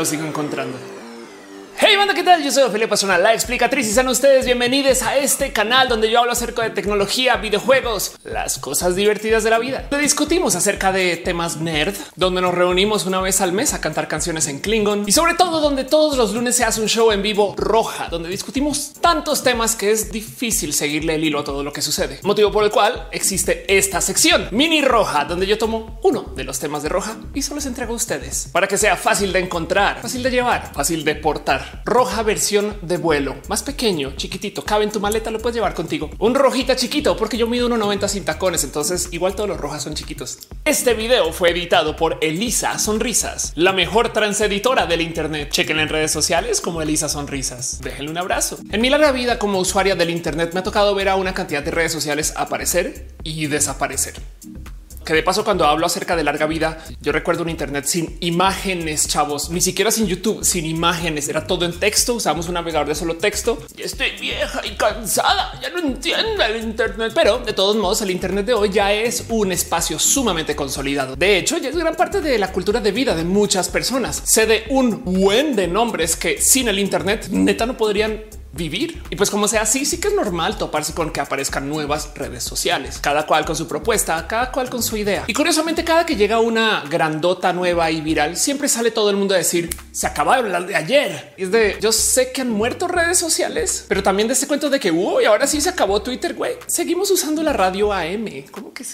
lo sigo encontrando. Banda, ¿qué tal? Yo soy Ophelia Pastrana, la explicatriz y sean ustedes bienvenidos a este canal donde yo hablo acerca de tecnología, videojuegos, las cosas divertidas de la vida. Discutimos acerca de temas nerd, donde nos reunimos una vez al mes a cantar canciones en Klingon y sobre todo donde todos los lunes se hace un show en vivo roja, donde discutimos tantos temas que es difícil seguirle el hilo a todo lo que sucede. Motivo por el cual existe esta sección mini roja, donde yo tomo uno de los temas de roja y solo les entrego a ustedes para que sea fácil de encontrar, fácil de llevar, fácil de portar roja versión de vuelo, más pequeño, chiquitito, cabe en tu maleta, lo puedes llevar contigo. Un rojita chiquito, porque yo mido 1,90 sin tacones, entonces igual todos los rojas son chiquitos. Este video fue editado por Elisa Sonrisas, la mejor transeditora del Internet. Chequen en redes sociales como Elisa Sonrisas. Déjenle un abrazo. En mi larga vida como usuaria del Internet me ha tocado ver a una cantidad de redes sociales aparecer y desaparecer que de paso cuando hablo acerca de larga vida, yo recuerdo un Internet sin imágenes, chavos, ni siquiera sin YouTube, sin imágenes, era todo en texto, usamos un navegador de solo texto. Y estoy vieja y cansada, ya no entiendo el Internet, pero de todos modos el Internet de hoy ya es un espacio sumamente consolidado. De hecho, ya es gran parte de la cultura de vida de muchas personas. Sé de un buen de nombres que sin el Internet neta no podrían vivir. Y pues como sea así, sí que es normal toparse con que aparezcan nuevas redes sociales, cada cual con su propuesta, cada cual con su idea. Y curiosamente, cada que llega una grandota nueva y viral, siempre sale todo el mundo a decir se acaba de hablar de ayer. es de yo sé que han muerto redes sociales, pero también de ese cuento de que uy, ahora sí se acabó Twitter. Güey, seguimos usando la radio AM. Como que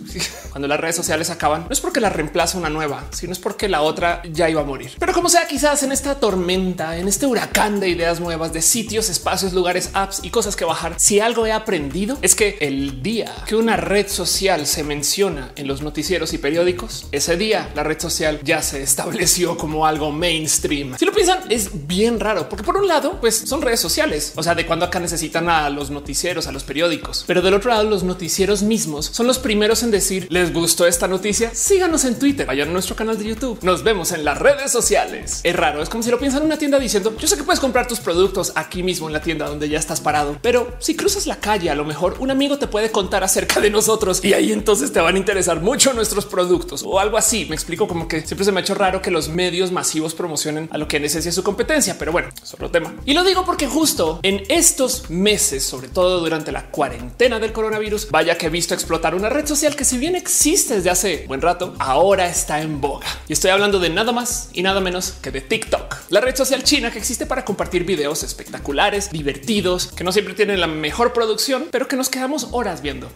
cuando las redes sociales acaban, no es porque la reemplaza una nueva, sino es porque la otra ya iba a morir. Pero como sea, quizás en esta tormenta, en este huracán de ideas nuevas, de sitios espacios, lugares, apps y cosas que bajar. Si algo he aprendido es que el día que una red social se menciona en los noticieros y periódicos, ese día la red social ya se estableció como algo mainstream. Si lo piensan, es bien raro, porque por un lado, pues son redes sociales, o sea, de cuando acá necesitan a los noticieros, a los periódicos, pero del otro lado, los noticieros mismos son los primeros en decir les gustó esta noticia. Síganos en Twitter, vayan a nuestro canal de YouTube. Nos vemos en las redes sociales. Es raro, es como si lo piensan en una tienda diciendo yo sé que puedes comprar tus productos aquí mismo en la tienda donde ya estás parado. Pero si cruzas la calle, a lo mejor un amigo te puede contar acerca de nosotros y ahí entonces te van a interesar mucho nuestros productos o algo así. Me explico como que siempre se me ha hecho raro que los medios masivos promocionen a lo que en esencia es su competencia, pero bueno, es otro tema. Y lo digo porque justo en estos meses, sobre todo durante la cuarentena del coronavirus, vaya que he visto explotar una red social que si bien existe desde hace buen rato, ahora está en boga. Y estoy hablando de nada más y nada menos que de TikTok, la red social china que existe para compartir videos espectaculares divertidos, que no siempre tienen la mejor producción, pero que nos quedamos horas viendo.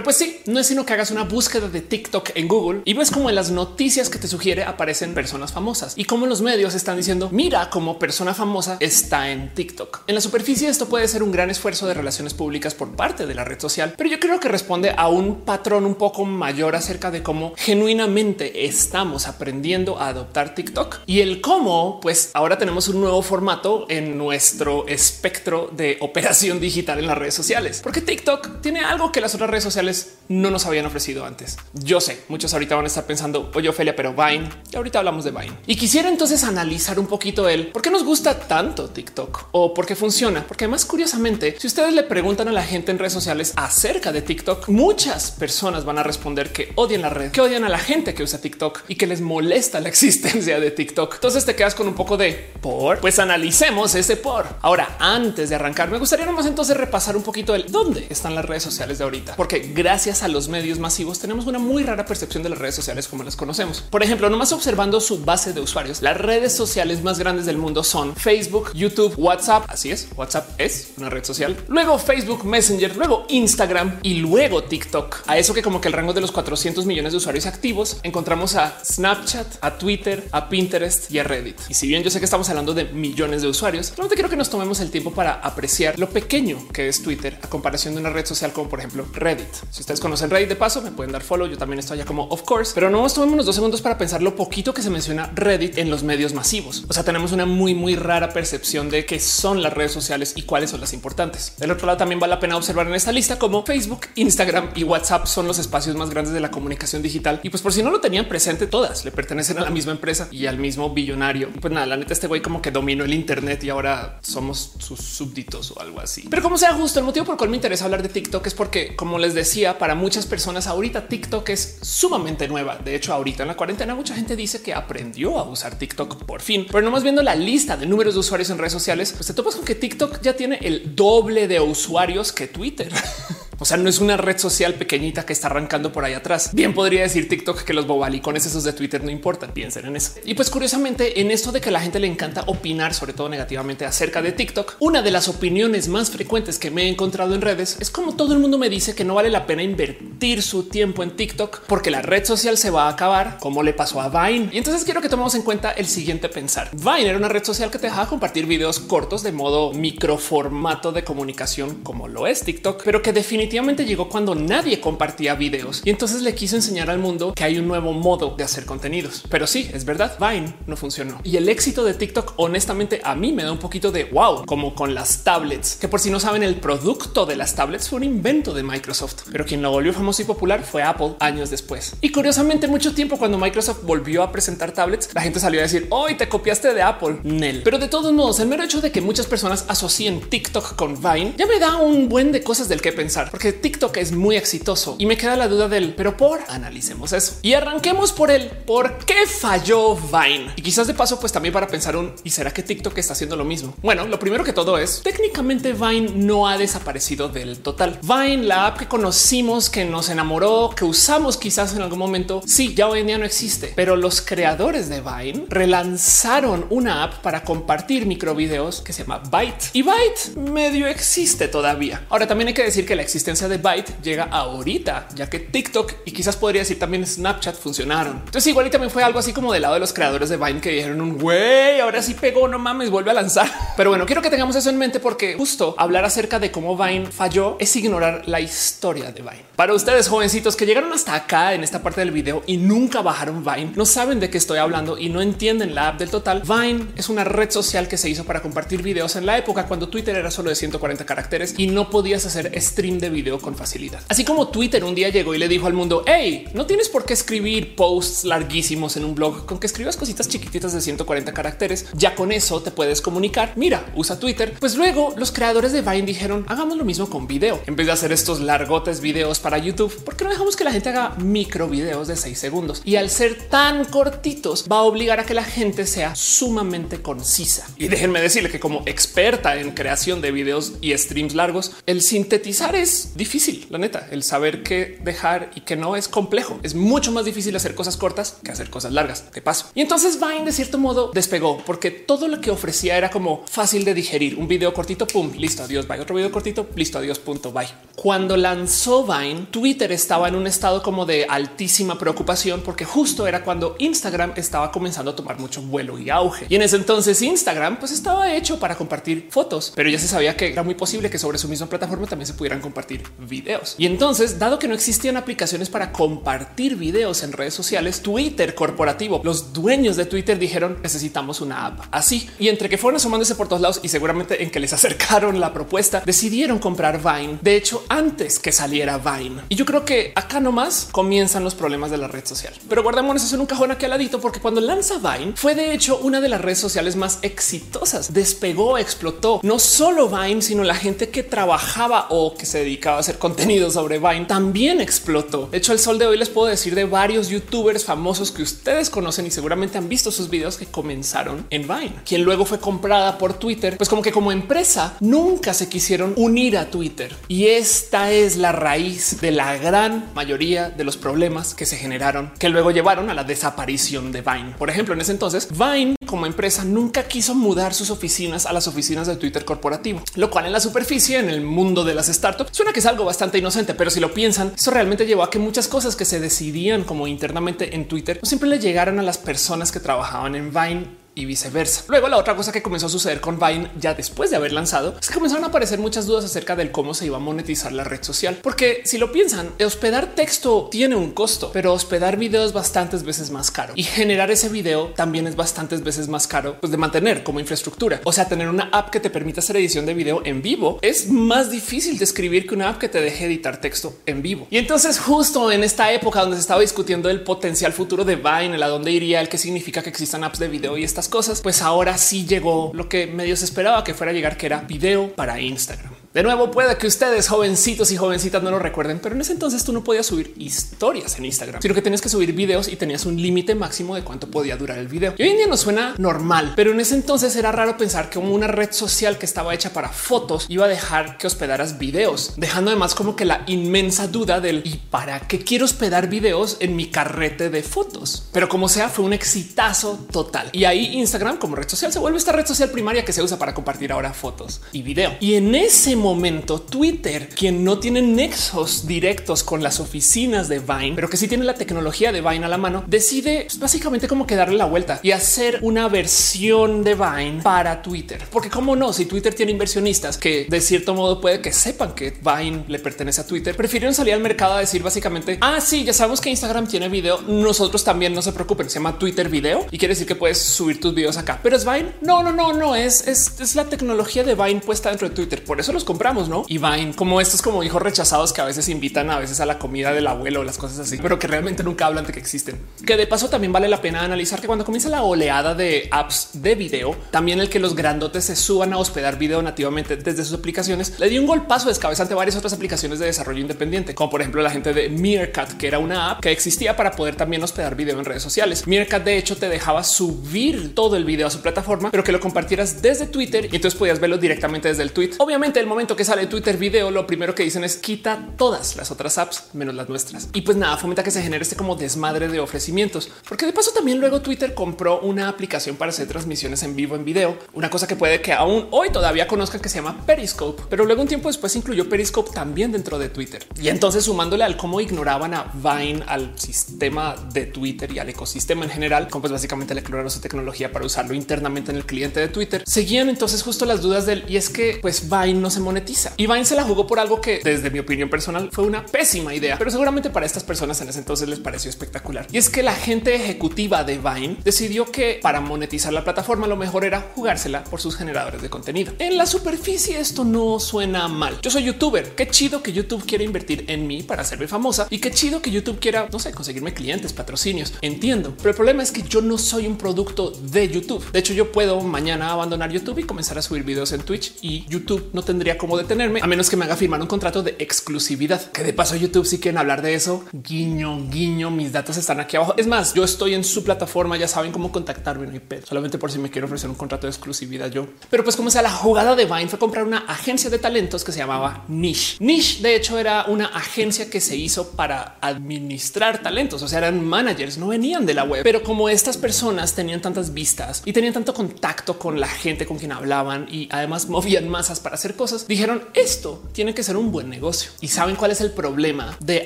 Pero pues sí, no es sino que hagas una búsqueda de TikTok en Google y ves como en las noticias que te sugiere aparecen personas famosas y como los medios están diciendo mira como persona famosa está en TikTok. En la superficie esto puede ser un gran esfuerzo de relaciones públicas por parte de la red social, pero yo creo que responde a un patrón un poco mayor acerca de cómo genuinamente estamos aprendiendo a adoptar TikTok y el cómo pues ahora tenemos un nuevo formato en nuestro espectro de operación digital en las redes sociales, porque TikTok tiene algo que las otras redes sociales no nos habían ofrecido antes. Yo sé, muchos ahorita van a estar pensando, oye Ophelia, pero Vine, y ahorita hablamos de Vine. Y quisiera entonces analizar un poquito el por qué nos gusta tanto TikTok o por qué funciona. Porque además, curiosamente, si ustedes le preguntan a la gente en redes sociales acerca de TikTok, muchas personas van a responder que odian la red, que odian a la gente que usa TikTok y que les molesta la existencia de TikTok. Entonces te quedas con un poco de por, pues analicemos ese por. Ahora, antes de arrancar, me gustaría nomás entonces repasar un poquito el dónde están las redes sociales de ahorita, porque gracias a los medios masivos tenemos una muy rara percepción de las redes sociales como las conocemos. Por ejemplo, nomás observando su base de usuarios, las redes sociales más grandes del mundo son Facebook, YouTube, WhatsApp. Así es, WhatsApp es una red social. Luego Facebook Messenger, luego Instagram y luego TikTok. A eso que como que el rango de los 400 millones de usuarios activos encontramos a Snapchat, a Twitter, a Pinterest y a Reddit. Y si bien yo sé que estamos hablando de millones de usuarios, realmente quiero que nos tomemos el tiempo para apreciar lo pequeño que es Twitter a comparación de una red social como por ejemplo Reddit. Si ustedes conocen conocen Reddit de paso, me pueden dar follow. Yo también estoy allá como of course, pero no nos tomemos dos segundos para pensar lo poquito que se menciona Reddit en los medios masivos. O sea, tenemos una muy, muy rara percepción de qué son las redes sociales y cuáles son las importantes. Del otro lado, también vale la pena observar en esta lista como Facebook, Instagram y WhatsApp son los espacios más grandes de la comunicación digital. Y pues por si no lo tenían presente, todas le pertenecen a la misma empresa y al mismo billonario. pues nada, la neta, este güey como que dominó el Internet y ahora somos sus súbditos o algo así. Pero como sea justo, el motivo por el cual me interesa hablar de TikTok es porque, como les decía, para muchas personas ahorita TikTok es sumamente nueva. De hecho, ahorita en la cuarentena mucha gente dice que aprendió a usar TikTok por fin, pero no más viendo la lista de números de usuarios en redes sociales, pues te topas con que TikTok ya tiene el doble de usuarios que Twitter. O sea, no es una red social pequeñita que está arrancando por ahí atrás. Bien podría decir TikTok que los bobalicones esos de Twitter no importan. Piensen en eso. Y pues curiosamente, en esto de que la gente le encanta opinar, sobre todo negativamente acerca de TikTok, una de las opiniones más frecuentes que me he encontrado en redes es como todo el mundo me dice que no vale la pena invertir su tiempo en TikTok porque la red social se va a acabar, como le pasó a Vine. Y entonces quiero que tomemos en cuenta el siguiente pensar. Vine era una red social que te dejaba compartir videos cortos de modo microformato de comunicación como lo es TikTok, pero que definitivamente llegó cuando nadie compartía videos y entonces le quiso enseñar al mundo que hay un nuevo modo de hacer contenidos. Pero sí, es verdad, Vine no funcionó. Y el éxito de TikTok, honestamente, a mí me da un poquito de wow, como con las tablets, que por si no saben, el producto de las tablets fue un invento de Microsoft, pero quien lo volvió famoso y popular fue Apple años después. Y curiosamente, mucho tiempo cuando Microsoft volvió a presentar tablets, la gente salió a decir hoy te copiaste de Apple, Nel. Pero de todos modos, el mero hecho de que muchas personas asocien TikTok con Vine ya me da un buen de cosas del que pensar porque TikTok es muy exitoso y me queda la duda del pero por analicemos eso y arranquemos por el por qué falló Vine y quizás de paso, pues también para pensar un y será que TikTok está haciendo lo mismo. Bueno, lo primero que todo es técnicamente Vine no ha desaparecido del total. Vine, la app que conocimos, que nos enamoró, que usamos quizás en algún momento, sí, ya hoy en día no existe, pero los creadores de Vine relanzaron una app para compartir microvideos que se llama Byte y Byte medio existe todavía. Ahora también hay que decir que la existencia de Byte llega ahorita, ya que TikTok y quizás podría decir también Snapchat funcionaron. Entonces igual y también fue algo así como del lado de los creadores de Vine que dijeron un güey, ahora sí pegó, no mames, vuelve a lanzar. Pero bueno, quiero que tengamos eso en mente porque justo hablar acerca de cómo Vine falló es ignorar la historia de Vine. Para ustedes jovencitos que llegaron hasta acá en esta parte del video y nunca bajaron Vine, no saben de qué estoy hablando y no entienden la app del total. Vine es una red social que se hizo para compartir videos en la época cuando Twitter era solo de 140 caracteres y no podías hacer stream de video con facilidad. Así como Twitter un día llegó y le dijo al mundo, hey, no tienes por qué escribir posts larguísimos en un blog con que escribas cositas chiquititas de 140 caracteres. Ya con eso te puedes comunicar. Mira, usa Twitter. Pues luego los creadores de Vine dijeron, hagamos lo mismo con video. En vez de hacer estos largotes videos para YouTube, ¿por qué no dejamos que la gente haga micro videos de 6 segundos? Y al ser tan cortitos, va a obligar a que la gente sea sumamente concisa. Y déjenme decirle que como experta en creación de videos y streams largos, el sintetizar es difícil. La neta, el saber qué dejar y qué no es complejo. Es mucho más difícil hacer cosas cortas que hacer cosas largas. De paso. Y entonces Vine de cierto modo despegó porque todo lo que ofrecía era como fácil de digerir. Un video cortito, pum, listo, adiós, bye. Otro video cortito, listo, adiós, punto, bye. Cuando lanzó Vine, Twitter estaba en un estado como de altísima preocupación porque justo era cuando Instagram estaba comenzando a tomar mucho vuelo y auge. Y en ese entonces Instagram pues estaba hecho para compartir fotos, pero ya se sabía que era muy posible que sobre su misma plataforma también se pudieran compartir videos. Y entonces, dado que no existían aplicaciones para compartir videos en redes sociales, Twitter corporativo, los dueños de Twitter dijeron necesitamos una app así. Y entre que fueron asomándose por todos lados y seguramente en que les acercaron la propuesta, decidieron comprar Vine. De hecho, antes que saliera Vine. Y yo creo que acá nomás comienzan los problemas de la red social. Pero guardemos eso en un cajón aquí al ladito, porque cuando lanza Vine fue de hecho una de las redes sociales más exitosas. Despegó, explotó no solo Vine, sino la gente que trabajaba o que se dedicaba a hacer contenido sobre Vine también explotó. De hecho, el sol de hoy les puedo decir de varios youtubers famosos que ustedes conocen y seguramente han visto sus videos que comenzaron en Vine, quien luego fue comprada por Twitter, pues como que como empresa nunca se quisieron unir a Twitter. Y esta es la raíz de la gran mayoría de los problemas que se generaron, que luego llevaron a la desaparición de Vine. Por ejemplo, en ese entonces, Vine como empresa nunca quiso mudar sus oficinas a las oficinas de Twitter corporativo, lo cual en la superficie, en el mundo de las startups, suena que es algo bastante inocente, pero si lo piensan, eso realmente llevó a que muchas cosas que se decidían como internamente en Twitter no siempre le llegaran a las personas que trabajaban en Vine y viceversa. Luego la otra cosa que comenzó a suceder con Vine ya después de haber lanzado es que comenzaron a aparecer muchas dudas acerca del cómo se iba a monetizar la red social. Porque si lo piensan, hospedar texto tiene un costo, pero hospedar videos bastantes veces más caro y generar ese video también es bastantes veces más caro pues, de mantener como infraestructura. O sea, tener una app que te permita hacer edición de video en vivo es más difícil de escribir que una app que te deje editar texto en vivo. Y entonces justo en esta época donde se estaba discutiendo el potencial futuro de Vine, el a dónde iría, el que significa que existan apps de video y estas cosas, pues ahora sí llegó lo que medio se esperaba que fuera a llegar, que era video para Instagram. De nuevo, puede que ustedes jovencitos y jovencitas no lo recuerden, pero en ese entonces tú no podías subir historias en Instagram, sino que tenías que subir videos y tenías un límite máximo de cuánto podía durar el video. Y hoy en día no suena normal, pero en ese entonces era raro pensar que una red social que estaba hecha para fotos iba a dejar que hospedaras videos, dejando además como que la inmensa duda del y para qué quiero hospedar videos en mi carrete de fotos. Pero como sea, fue un exitazo total. Y ahí Instagram como red social se vuelve esta red social primaria que se usa para compartir ahora fotos y video. Y en ese momento Twitter, quien no tiene nexos directos con las oficinas de Vine, pero que sí tiene la tecnología de Vine a la mano, decide pues, básicamente como que darle la vuelta y hacer una versión de Vine para Twitter. Porque cómo no, si Twitter tiene inversionistas que de cierto modo puede que sepan que Vine le pertenece a Twitter, prefirieron salir al mercado a decir básicamente, ah, sí, ya sabemos que Instagram tiene video, nosotros también no se preocupen, se llama Twitter video y quiere decir que puedes subir tus videos acá. Pero es Vine? No, no, no, no, es, es, es la tecnología de Vine puesta dentro de Twitter. Por eso los compramos, ¿no? Y Vine, como estos como hijos rechazados que a veces invitan a veces a la comida del abuelo o las cosas así, pero que realmente nunca hablan de que existen. Que de paso también vale la pena analizar que cuando comienza la oleada de apps de video, también el que los grandotes se suban a hospedar video nativamente desde sus aplicaciones, le dio un golpazo descabezante a varias otras aplicaciones de desarrollo independiente, como por ejemplo la gente de Meerkat, que era una app que existía para poder también hospedar video en redes sociales. Meerkat de hecho te dejaba subir todo el video a su plataforma, pero que lo compartieras desde Twitter y entonces podías verlo directamente desde el tweet. Obviamente el momento que sale Twitter video, lo primero que dicen es quita todas las otras apps menos las nuestras. Y pues nada, fomenta que se genere este como desmadre de ofrecimientos, porque de paso también luego Twitter compró una aplicación para hacer transmisiones en vivo en video, una cosa que puede que aún hoy todavía conozcan que se llama Periscope, pero luego un tiempo después incluyó Periscope también dentro de Twitter. Y entonces sumándole al cómo ignoraban a Vine, al sistema de Twitter y al ecosistema en general, como pues básicamente le clonaron su tecnología para usarlo internamente en el cliente de Twitter, seguían entonces justo las dudas del y es que pues Vine no se monetiza y Vine se la jugó por algo que desde mi opinión personal fue una pésima idea, pero seguramente para estas personas en ese entonces les pareció espectacular. Y es que la gente ejecutiva de Vine decidió que para monetizar la plataforma lo mejor era jugársela por sus generadores de contenido. En la superficie esto no suena mal. Yo soy youtuber. Qué chido que YouTube quiere invertir en mí para hacerme famosa y qué chido que YouTube quiera, no sé, conseguirme clientes, patrocinios. Entiendo, pero el problema es que yo no soy un producto de YouTube. De hecho, yo puedo mañana abandonar YouTube y comenzar a subir videos en Twitch y YouTube no tendría cómo detenerme a menos que me haga firmar un contrato de exclusividad. Que de paso YouTube si quieren hablar de eso, guiño, guiño, mis datos están aquí abajo. Es más, yo estoy en su plataforma, ya saben cómo contactarme, no hay pedo. Solamente por si me quiero ofrecer un contrato de exclusividad yo. Pero pues como sea, la jugada de Vine fue comprar una agencia de talentos que se llamaba Niche. Niche de hecho era una agencia que se hizo para administrar talentos, o sea, eran managers, no venían de la web. Pero como estas personas tenían tantas vistas y tenían tanto contacto con la gente con quien hablaban y además movían masas para hacer cosas, dijeron esto tiene que ser un buen negocio. Y saben cuál es el problema de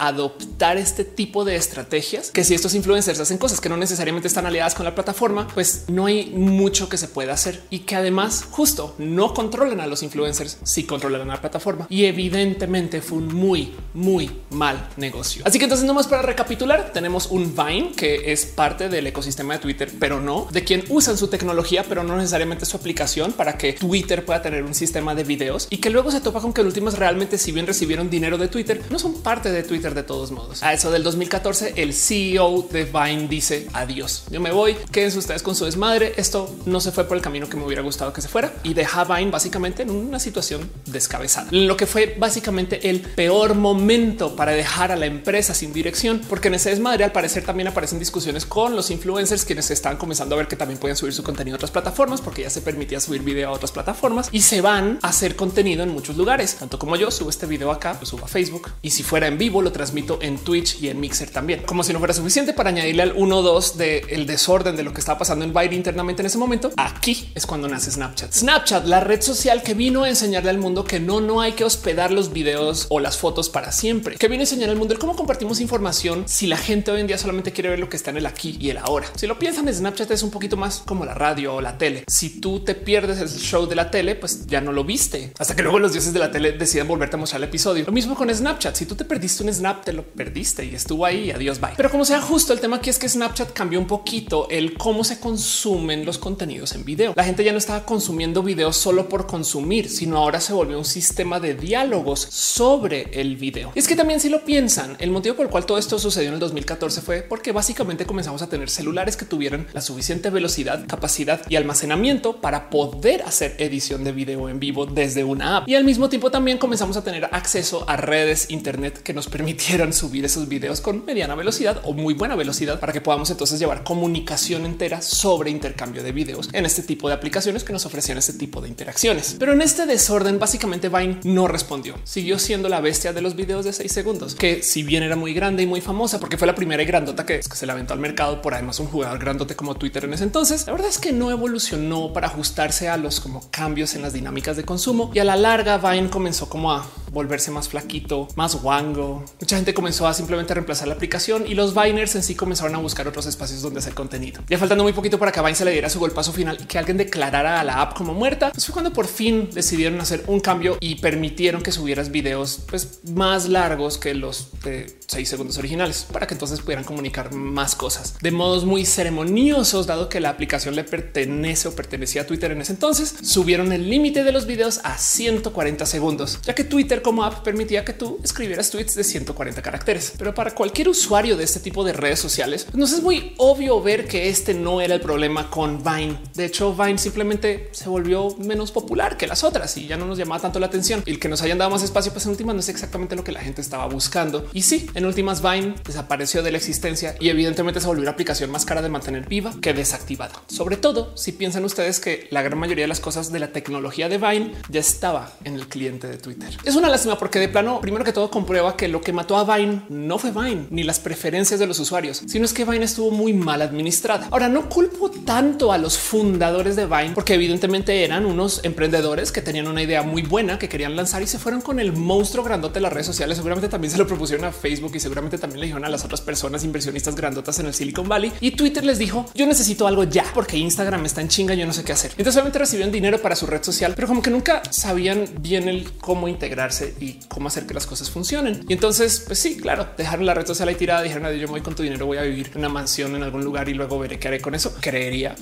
adoptar este tipo de estrategias, que si estos influencers hacen cosas que no necesariamente están aliadas con la plataforma, pues no hay mucho que se pueda hacer y que además justo no controlan a los influencers, si controlan la plataforma. Y evidentemente fue un muy, muy mal negocio. Así que entonces nomás para recapitular, tenemos un Vine que es parte del ecosistema de Twitter, pero no de quien usan su tecnología, pero no necesariamente su aplicación para que Twitter pueda tener un sistema de videos y que luego se topa con que en últimas realmente si bien recibieron dinero de Twitter, no son parte de Twitter de todos modos. A eso del 2014, el CEO de Vine dice adiós. Yo me voy, quédense ustedes con su desmadre. Esto no se fue por el camino que me hubiera gustado que se fuera y deja Vine básicamente en una situación descabezada. Lo que fue básicamente el peor momento para dejar a la empresa sin dirección, porque en ese desmadre al parecer también aparecen discusiones con los influencers quienes están comenzando a ver que también pueden subir su contenido a otras plataformas porque ya se permitía subir video a otras plataformas y se van a hacer contenido en muchos lugares, tanto como yo subo este video acá, lo subo a Facebook y si fuera en vivo lo transmito en Twitch y en Mixer también, como si no fuera suficiente para añadirle al 1 2 del desorden de lo que estaba pasando en Byte internamente en ese momento. Aquí es cuando nace Snapchat. Snapchat, la red social que vino a enseñarle al mundo que no, no hay que hospedar los videos o las fotos para siempre, que viene a enseñar al mundo el cómo compartimos información si la gente hoy en día solamente quiere ver lo que está en el aquí y el ahora. Si lo piensan, Snapchat es un poquito más como la radio o la tele. Si tú te pierdes el show de la tele, pues ya no lo viste hasta que luego los dioses de la tele deciden volverte a mostrar el episodio. Lo mismo con Snapchat. Si tú te perdiste un snap, te lo perdiste y estuvo ahí. Adiós, bye. Pero como sea justo el tema aquí es que Snapchat cambió un poquito el cómo se consumen los contenidos en video. La gente ya no estaba consumiendo videos solo por consumir, sino ahora se volvió un sistema de diálogos sobre el video. Y es que también si lo piensan, el motivo por el cual todo esto sucedió en el 2014 fue porque básicamente comenzamos a tener celulares que tuvieran la suficiente velocidad, capacidad y almacenamiento para poder hacer edición de video en vivo desde una Y al mismo tiempo también comenzamos a tener acceso a redes internet que nos permitieran subir esos videos con mediana velocidad o muy buena velocidad para que podamos entonces llevar comunicación entera sobre intercambio de videos en este tipo de aplicaciones que nos ofrecían este tipo de interacciones. Pero en este desorden, básicamente Vine no respondió. Siguió siendo la bestia de los videos de seis segundos, que si bien era muy grande y muy famosa porque fue la primera y grandota que, que se la aventó al mercado por además un jugador grandote como Twitter en ese entonces, la verdad es que no evolucionó para ajustarse a los como cambios en las dinámicas de consumo y a la larga Vine comenzó como a volverse más flaquito, más wango. Mucha gente comenzó a simplemente reemplazar la aplicación y los Viners en sí comenzaron a buscar otros espacios donde hacer contenido. Ya faltando muy poquito para que Vine se le diera su golpazo final y que alguien declarara a la app como muerta, pues fue cuando por fin decidieron hacer un cambio y permitieron que subieras videos pues, más largos que los de seis segundos originales para que entonces pudieran comunicar más cosas de modos muy ceremoniosos, dado que la aplicación le pertenece o pertenecía a Twitter en ese entonces. Subieron el límite de los videos a 140 segundos, ya que Twitter como app permitía que tú escribieras tweets de 140 caracteres. Pero para cualquier usuario de este tipo de redes sociales, pues nos es muy obvio ver que este no era el problema con Vine. De hecho, Vine simplemente se volvió menos popular que las otras y ya no nos llamaba tanto la atención. Y el que nos hayan dado más espacio, pues en últimas no es exactamente lo que la gente estaba buscando. Y sí, en últimas Vine desapareció de la existencia y evidentemente se volvió una aplicación más cara de mantener viva que desactivada. Sobre todo si piensan ustedes que la gran mayoría de las cosas de la tecnología de Vine ya estaba en el cliente de Twitter. Es una lástima porque de plano, primero que todo comprueba que lo que mató a Vine no fue Vine ni las preferencias de los usuarios, sino es que Vine estuvo muy mal administrada. Ahora no culpo tanto a los fundadores de Vine porque evidentemente eran unos emprendedores que tenían una idea muy buena que querían lanzar y se fueron con el monstruo grandote de las redes sociales. Seguramente también se lo propusieron a Facebook y seguramente también le dijeron a las otras personas inversionistas grandotas en el Silicon Valley y Twitter les dijo yo necesito algo ya porque Instagram está en chinga, yo no sé qué hacer. Entonces solamente recibieron dinero para su red social, pero como que nunca sabían bien el cómo integrarse y cómo hacer que las cosas funcionen. Y entonces, pues sí, claro, dejaron la red social ahí tirada, dijeron, yo voy con tu dinero, voy a vivir en una mansión en algún lugar y luego veré qué haré con eso. Creería.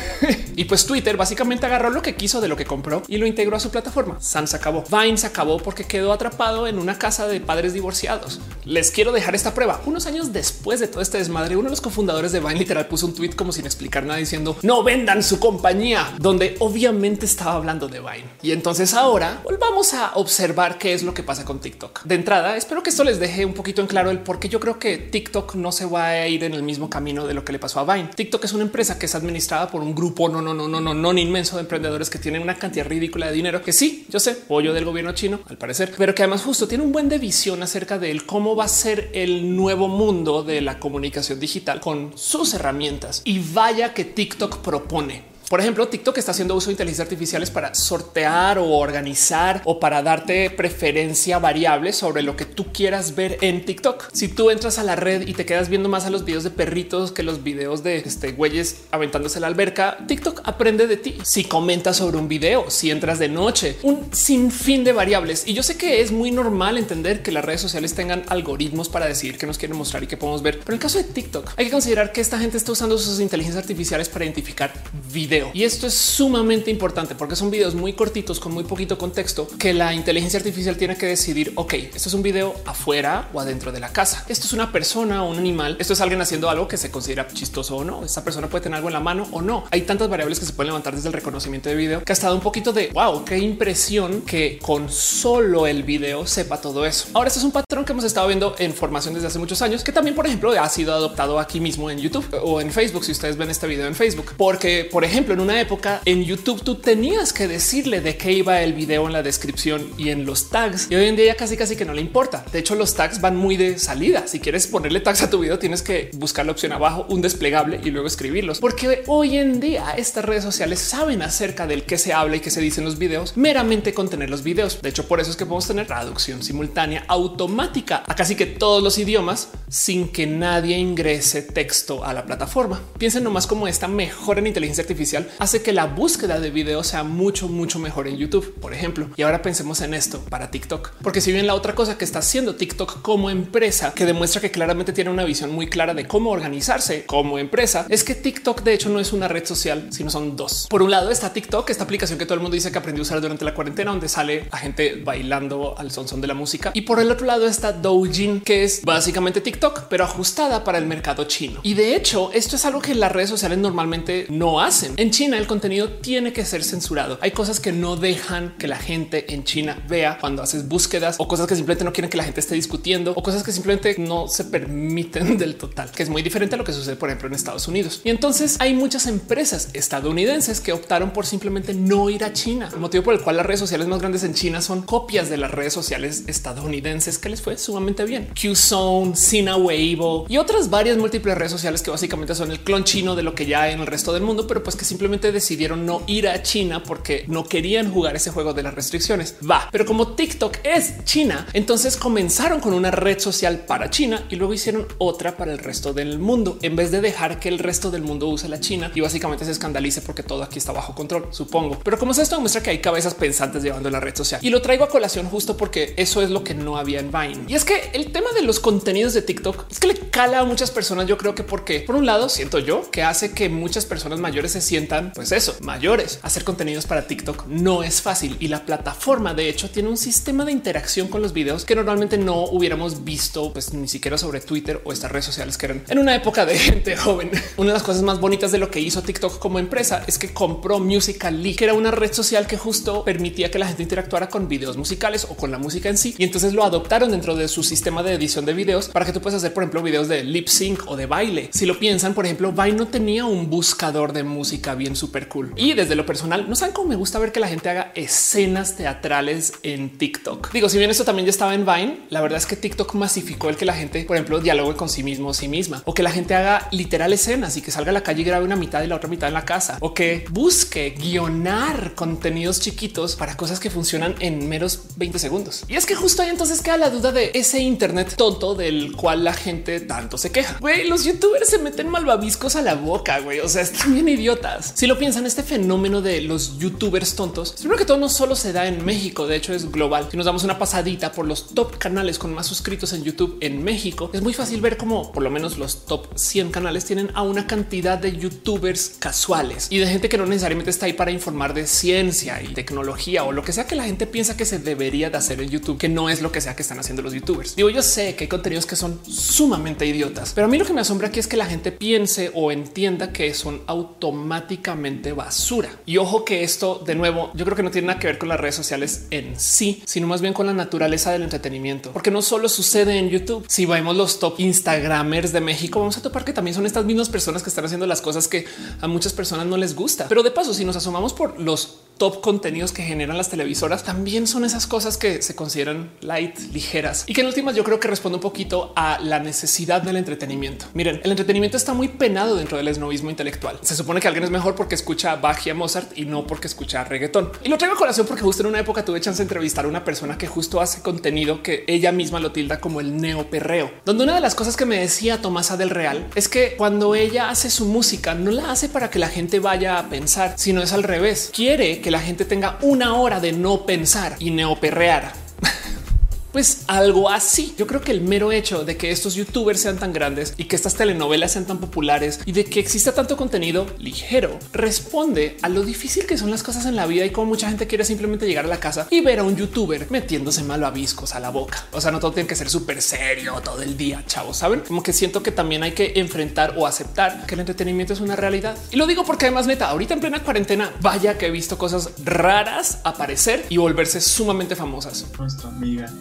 y pues Twitter básicamente agarró lo que quiso de lo que compró y lo integró a su plataforma. San se acabó. Vine se acabó porque quedó atrapado en una casa de padres divorciados. Les quiero dejar esta prueba. Unos años después de todo este desmadre, uno de los cofundadores de Vine literal puso un tweet como sin explicar nada diciendo no vendan su compañía, donde obviamente estaba hablando de Vine. Y entonces ahora volvamos a observar qué es lo que pasa con TikTok. De entrada, espero que esto les deje un poquito en claro el por qué yo creo que TikTok no se va a ir en el mismo camino de lo que le pasó a Vine. TikTok es una empresa que es administrada por un grupo no, no, no, no, no, no inmenso de emprendedores que tienen una cantidad ridícula de dinero que sí, yo sé, pollo del gobierno chino al parecer, pero que además justo tiene un buen de visión acerca de cómo va a ser el nuevo mundo de la comunicación digital con sus herramientas. Y vaya que TikTok propone por ejemplo, TikTok está haciendo uso de inteligencia artificiales para sortear o organizar o para darte preferencia variable sobre lo que tú quieras ver en TikTok. Si tú entras a la red y te quedas viendo más a los videos de perritos que los videos de este güeyes aventándose la alberca, TikTok aprende de ti. Si comentas sobre un video, si entras de noche, un sinfín de variables. Y yo sé que es muy normal entender que las redes sociales tengan algoritmos para decidir qué nos quieren mostrar y qué podemos ver. Pero en el caso de TikTok, hay que considerar que esta gente está usando sus inteligencias artificiales para identificar videos y esto es sumamente importante porque son videos muy cortitos con muy poquito contexto que la inteligencia artificial tiene que decidir, ok, esto es un video afuera o adentro de la casa. Esto es una persona o un animal. Esto es alguien haciendo algo que se considera chistoso o no. Esta persona puede tener algo en la mano o no. Hay tantas variables que se pueden levantar desde el reconocimiento de video que ha estado un poquito de wow, qué impresión que con solo el video sepa todo eso. Ahora, este es un patrón que hemos estado viendo en formación desde hace muchos años, que también, por ejemplo, ha sido adoptado aquí mismo en YouTube o en Facebook. Si ustedes ven este video en Facebook, porque, por ejemplo, en una época en YouTube tú tenías que decirle de qué iba el video en la descripción y en los tags. Y hoy en día casi casi que no le importa. De hecho, los tags van muy de salida. Si quieres ponerle tags a tu video, tienes que buscar la opción abajo, un desplegable y luego escribirlos. Porque hoy en día estas redes sociales saben acerca del que se habla y que se dice en los videos meramente con tener los videos. De hecho, por eso es que podemos tener traducción simultánea automática a casi que todos los idiomas sin que nadie ingrese texto a la plataforma. Piensen nomás como esta mejora en inteligencia artificial hace que la búsqueda de video sea mucho, mucho mejor en YouTube, por ejemplo. Y ahora pensemos en esto para TikTok, porque si bien la otra cosa que está haciendo TikTok como empresa, que demuestra que claramente tiene una visión muy clara de cómo organizarse como empresa, es que TikTok de hecho no es una red social, sino son dos. Por un lado está TikTok, esta aplicación que todo el mundo dice que aprendió a usar durante la cuarentena, donde sale a gente bailando al son, de la música. Y por el otro lado está Douyin, que es básicamente TikTok, pero ajustada para el mercado chino. Y de hecho, esto es algo que las redes sociales normalmente no hacen. En China el contenido tiene que ser censurado. Hay cosas que no dejan que la gente en China vea cuando haces búsquedas o cosas que simplemente no quieren que la gente esté discutiendo o cosas que simplemente no se permiten del total, que es muy diferente a lo que sucede, por ejemplo, en Estados Unidos. Y entonces hay muchas empresas estadounidenses que optaron por simplemente no ir a China, el motivo por el cual las redes sociales más grandes en China son copias de las redes sociales estadounidenses que les fue sumamente bien. Qzone, Sina Weibo y otras varias múltiples redes sociales que básicamente son el clon chino de lo que ya hay en el resto del mundo, pero pues que simplemente decidieron no ir a China porque no querían jugar ese juego de las restricciones. Va, pero como TikTok es China, entonces comenzaron con una red social para China y luego hicieron otra para el resto del mundo en vez de dejar que el resto del mundo use la China y básicamente se escandalice porque todo aquí está bajo control, supongo. Pero como es esto muestra que hay cabezas pensantes llevando la red social y lo traigo a colación justo porque eso es lo que no había en Vine. Y es que el tema de los contenidos de TikTok es que le cala a muchas personas. Yo creo que porque por un lado siento yo que hace que muchas personas mayores se sientan pues eso, mayores. Hacer contenidos para TikTok no es fácil y la plataforma de hecho tiene un sistema de interacción con los videos que normalmente no hubiéramos visto pues ni siquiera sobre Twitter o estas redes sociales que eran en una época de gente joven. Una de las cosas más bonitas de lo que hizo TikTok como empresa es que compró Musical.ly, que era una red social que justo permitía que la gente interactuara con videos musicales o con la música en sí. Y entonces lo adoptaron dentro de su sistema de edición de videos para que tú puedas hacer, por ejemplo, videos de lip sync o de baile. Si lo piensan, por ejemplo, Vine no tenía un buscador de música bien súper cool. Y desde lo personal, no saben cómo me gusta ver que la gente haga escenas teatrales en TikTok. Digo, si bien esto también ya estaba en Vine, la verdad es que TikTok masificó el que la gente, por ejemplo, dialogue con sí mismo o sí misma o que la gente haga literal escenas y que salga a la calle y grabe una mitad y la otra mitad en la casa o que busque guionar contenidos chiquitos para cosas que funcionan en meros 20 segundos. Y es que justo ahí entonces queda la duda de ese Internet tonto del cual la gente tanto se queja. Güey, los youtubers se meten malvaviscos a la boca, güey. O sea, están bien idiotas. Si lo piensan, este fenómeno de los youtubers tontos, primero que todo no solo se da en México, de hecho es global. Si nos damos una pasadita por los top canales con más suscritos en YouTube en México, es muy fácil ver cómo por lo menos los top 100 canales tienen a una cantidad de youtubers casuales y de gente que no necesariamente está ahí para informar de ciencia y tecnología o lo que sea que la gente piensa que se debería de hacer en YouTube, que no es lo que sea que están haciendo los youtubers. Digo, yo sé que hay contenidos que son sumamente idiotas, pero a mí lo que me asombra aquí es que la gente piense o entienda que son basura. Y ojo que esto de nuevo, yo creo que no tiene nada que ver con las redes sociales en sí, sino más bien con la naturaleza del entretenimiento, porque no solo sucede en YouTube. Si vemos los top Instagramers de México, vamos a topar que también son estas mismas personas que están haciendo las cosas que a muchas personas no les gusta. Pero de paso, si nos asomamos por los top contenidos que generan las televisoras también son esas cosas que se consideran light, ligeras y que en últimas yo creo que responde un poquito a la necesidad del entretenimiento. Miren, el entretenimiento está muy penado dentro del esnovismo intelectual. Se supone que alguien es mejor porque escucha Bach y a Mozart y no porque escucha reggaetón. Y lo traigo a colación porque justo en una época tuve chance de entrevistar a una persona que justo hace contenido que ella misma lo tilda como el neoperreo, donde una de las cosas que me decía Tomasa del Real es que cuando ella hace su música no la hace para que la gente vaya a pensar, sino es al revés. Quiere que la gente tenga una hora de no pensar y neoperrear. Pues algo así. Yo creo que el mero hecho de que estos youtubers sean tan grandes y que estas telenovelas sean tan populares y de que exista tanto contenido ligero responde a lo difícil que son las cosas en la vida y como mucha gente quiere simplemente llegar a la casa y ver a un youtuber metiéndose malvaviscos a la boca. O sea, no todo tiene que ser súper serio todo el día, chavos. Saben como que siento que también hay que enfrentar o aceptar que el entretenimiento es una realidad. Y lo digo porque además, neta, ahorita en plena cuarentena, vaya que he visto cosas raras aparecer y volverse sumamente famosas. Nuestra amiga